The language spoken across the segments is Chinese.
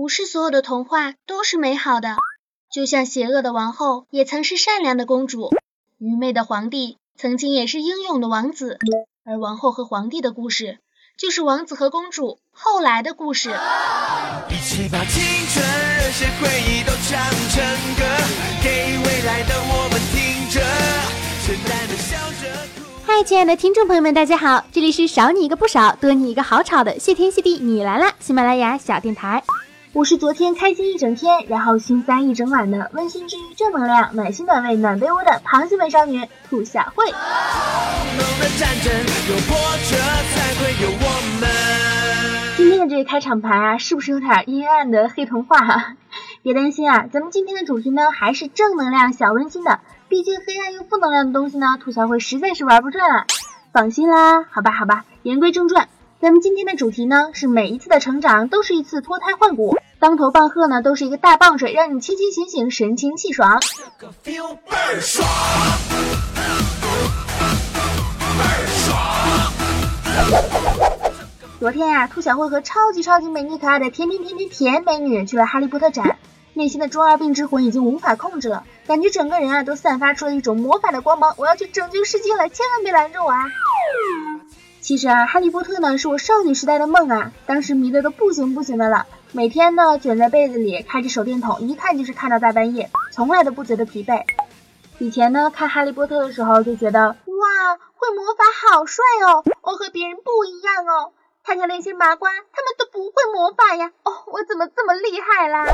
不是所有的童话都是美好的，就像邪恶的王后也曾是善良的公主，愚昧的皇帝曾经也是英勇的王子，而王后和皇帝的故事，就是王子和公主后来的故事。一起把青春热血回忆都唱成歌，给未来的我们听着，简单的笑着。嗨，亲爱的听众朋友们，大家好，这里是少你一个不少，多你一个好吵的谢天谢地你来啦！喜马拉雅小电台。我是昨天开心一整天，然后心塞一整晚的温馨治愈正能量、暖心暖胃暖被窝的螃蟹美少女兔小慧。今天的这个开场白啊，是不是有点阴暗的黑童话？别担心啊，咱们今天的主题呢还是正能量小温馨的。毕竟黑暗又负能量的东西呢，兔小慧实在是玩不转啊。放心啦，好吧好吧，言归正传。咱们今天的主题呢，是每一次的成长都是一次脱胎换骨，当头棒喝呢，都是一个大棒槌，让你清清醒醒，神清气爽。倍儿爽昨天呀，兔小慧和超级超级美丽可爱的甜甜甜甜甜美女去了哈利波特展，内心的中二病之魂已经无法控制了，感觉整个人啊都散发出了一种魔法的光芒，我要去拯救世界了，千万别拦着我啊！其实啊，哈利波特呢是我少女时代的梦啊，当时迷的都不行不行的了，每天呢卷在被子里，开着手电筒，一看就是看到大半夜，从来都不觉得疲惫。以前呢看哈利波特的时候就觉得，哇，会魔法好帅哦，我和别人不一样哦。看看那些麻瓜，他们都不会魔法呀！哦，我怎么这么厉害啦？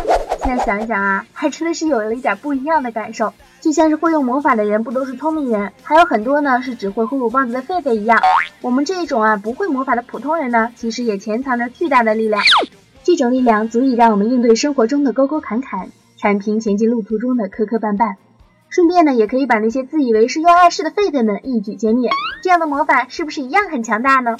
现在想一想啊，还真的是有了一点不一样的感受。就像是会用魔法的人不都是聪明人，还有很多呢是只会挥舞棒子的狒狒一样。我们这一种啊不会魔法的普通人呢，其实也潜藏着巨大的力量。这种力量足以让我们应对生活中的沟沟坎坎，铲平前进路途中的磕磕绊绊。顺便呢，也可以把那些自以为是又碍事的狒狒们一举歼灭。这样的魔法是不是一样很强大呢？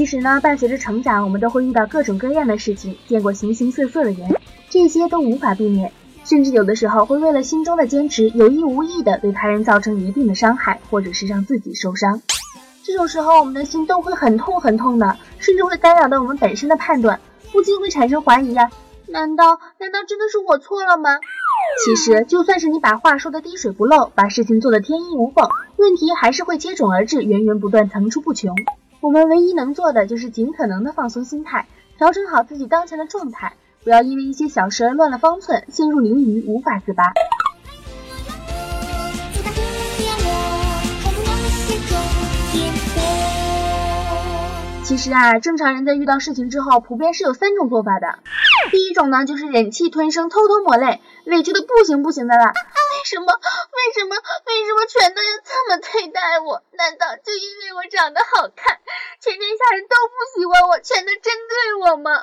其实呢，伴随着成长，我们都会遇到各种各样的事情，见过形形色色的人，这些都无法避免，甚至有的时候会为了心中的坚持，有意无意的对他人造成一定的伤害，或者是让自己受伤。这种时候，我们的心都会很痛很痛的，甚至会干扰到我们本身的判断，不禁会产生怀疑呀，难道难道真的是我错了吗？其实，就算是你把话说的滴水不漏，把事情做得天衣无缝，问题还是会接踵而至，源源不断，层出不穷。我们唯一能做的就是尽可能的放松心态，调整好自己当前的状态，不要因为一些小事而乱了方寸，陷入囹圄无法自拔。其实啊，正常人在遇到事情之后，普遍是有三种做法的。第一种呢，就是忍气吞声，偷偷抹泪，委屈的不行不行的了。为什么？为什么？为什么全都要这么对待我？难道就因为我长得好看，全天下人都不喜欢我，全都针对我吗？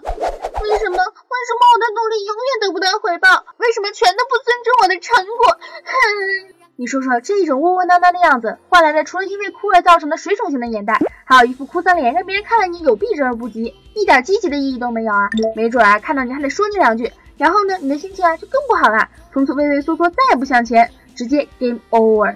为什么？为什么我的努力永远得不到回报？为什么全都不尊重我的成果？哼！你说说，这种窝窝囊囊的样子，换来的除了因为哭而造成的水肿型的眼袋，还有一副哭丧脸，让别人看了你有避之而不及，一点积极的意义都没有啊！没准啊，看到你还得说你两句。然后呢，你的心情啊就更不好了，从此畏畏缩缩，再也不向前，直接 game over。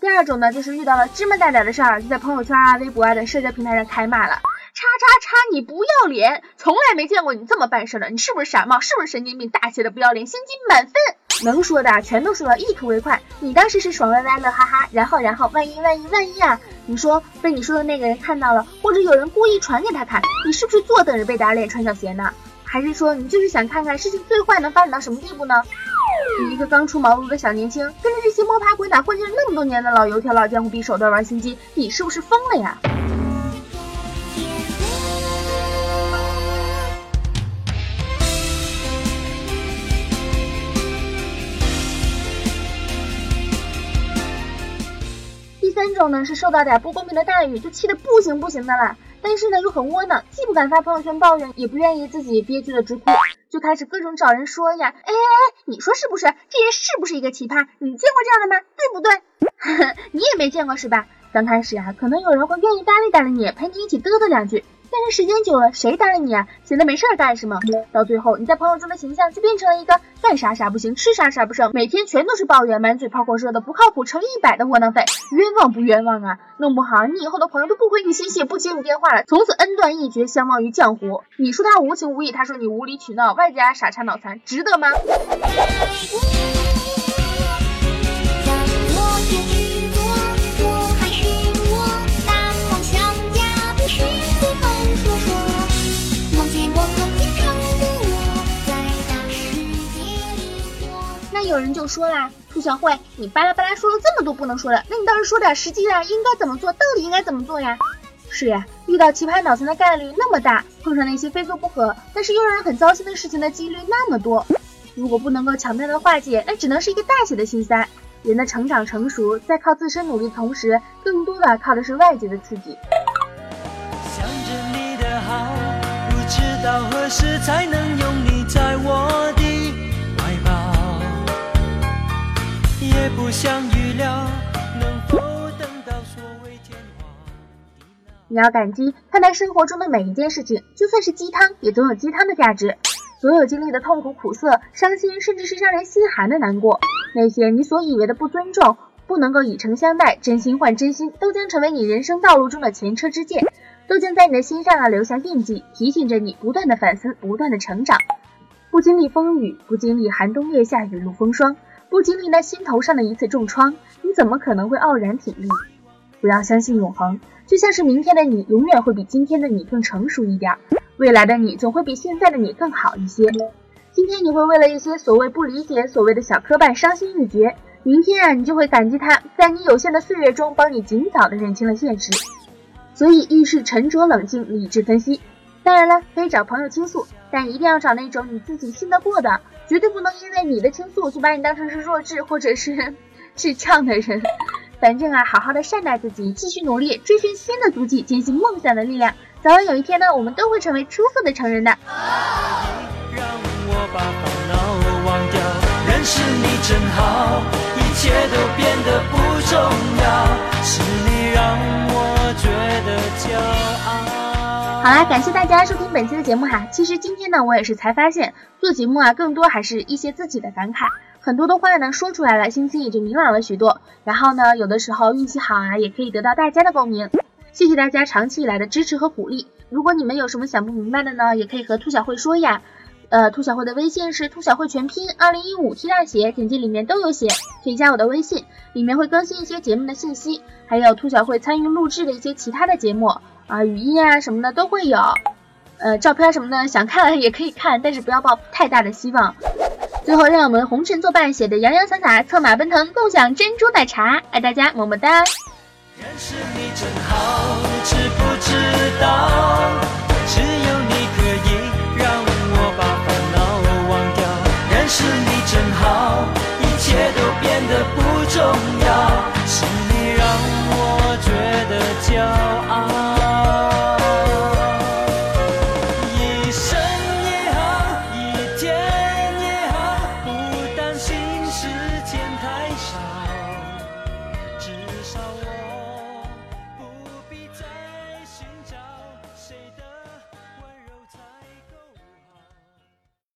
第二种呢，就是遇到了芝麻大点的事儿，就在朋友圈啊、微博啊等社交平台上开骂了。叉叉叉！你不要脸，从来没见过你这么办事的，你是不是傻帽？是不是神经病？大写的不要脸，心机满分。能说的全都说了，一吐为快。你当时是爽歪歪乐哈哈，然后然后万一万一万一啊！你说被你说的那个人看到了，或者有人故意传给他看，你是不是坐等着被打脸穿小鞋呢？还是说你就是想看看事情最坏能发展到什么地步呢？你一个刚出茅庐的小年轻，跟着这些摸爬滚打混迹了那么多年的老油条、老江湖比手段玩心机，你是不是疯了呀？种呢是受到点不公平的待遇就气得不行不行的了，但是呢又很窝囊，既不敢发朋友圈抱怨，也不愿意自己憋屈的直哭，就开始各种找人说呀，哎哎哎，你说是不是？这人是不是一个奇葩？你见过这样的吗？对不对？你也没见过是吧？刚开始啊，可能有人会愿意搭理搭理你，陪你一起嘚嘚两句。但是时间久了，谁搭理你啊？闲的没事儿干是吗？到最后，你在朋友中的形象就变成了一个干啥啥不行，吃啥啥不剩，每天全都是抱怨，满嘴跑火车的不靠谱乘一百的窝囊废，冤枉不冤枉啊？弄不好你以后的朋友都不回你信息，也不接你电话了，从此恩断义绝，相忘于江湖。你说他无情无义，他说你无理取闹，外加傻叉脑残，值得吗？说啦，兔小慧，你巴拉巴拉说了这么多不能说的，那你倒是说点实际的，应该怎么做？到底应该怎么做呀？是呀，遇到奇葩脑残的概率那么大，碰上那些非做不可，但是又让人很糟心的事情的几率那么多，如果不能够巧妙的化解，那只能是一个大写的心塞。人的成长成熟，在靠自身努力的同时，更多的靠的是外界的刺激。想着你的好，不知道何时才能拥你在我不想预料能否等到所谓天荒你要感激看待生活中的每一件事情，就算是鸡汤，也总有鸡汤的价值。所有经历的痛苦、苦涩、伤心，甚至是让人心寒的难过，那些你所以为的不尊重，不能够以诚相待，真心换真心，都将成为你人生道路中的前车之鉴，都将在你的心上啊留下印记，提醒着你不断的反思，不断的成长。不经历风雨，不经历寒冬、月下、雨露风霜。不经历那心头上的一次重创，你怎么可能会傲然挺立？不要相信永恒，就像是明天的你永远会比今天的你更成熟一点，未来的你总会比现在的你更好一些。今天你会为了一些所谓不理解、所谓的小磕绊伤心欲绝，明天啊，你就会感激他在你有限的岁月中帮你尽早的认清了现实。所以遇事沉着冷静，理智分析。当然了，可以找朋友倾诉，但一定要找那种你自己信得过的。绝对不能因为你的倾诉就把你当成是弱智或者是 智障的人。反正啊，好好的善待自己，继续努力，追寻新的足迹，坚信梦想的力量。早晚有一天呢，我们都会成为出色的成人的。让我把烦恼忘掉认识你真好，一切都变得不重要，好啦，感谢大家收听本期的节目哈。其实今天呢，我也是才发现做节目啊，更多还是一些自己的感慨，很多的话呢说出来了，心情也就明朗了许多。然后呢，有的时候运气好啊，也可以得到大家的共鸣。谢谢大家长期以来的支持和鼓励。如果你们有什么想不明白的呢，也可以和兔小慧说呀。呃，兔小慧的微信是兔小慧全拼二零一五 T 大写，简介里面都有写，可以加我的微信，里面会更新一些节目的信息，还有兔小慧参与录制的一些其他的节目。啊，语音啊什么的都会有，呃，照片什么的想看也可以看，但是不要抱太大的希望。最后，让我们红尘作伴，写的洋洋洒洒，策马奔腾，共享珍珠奶茶，爱大家，么么哒。认识你真好，知不知道？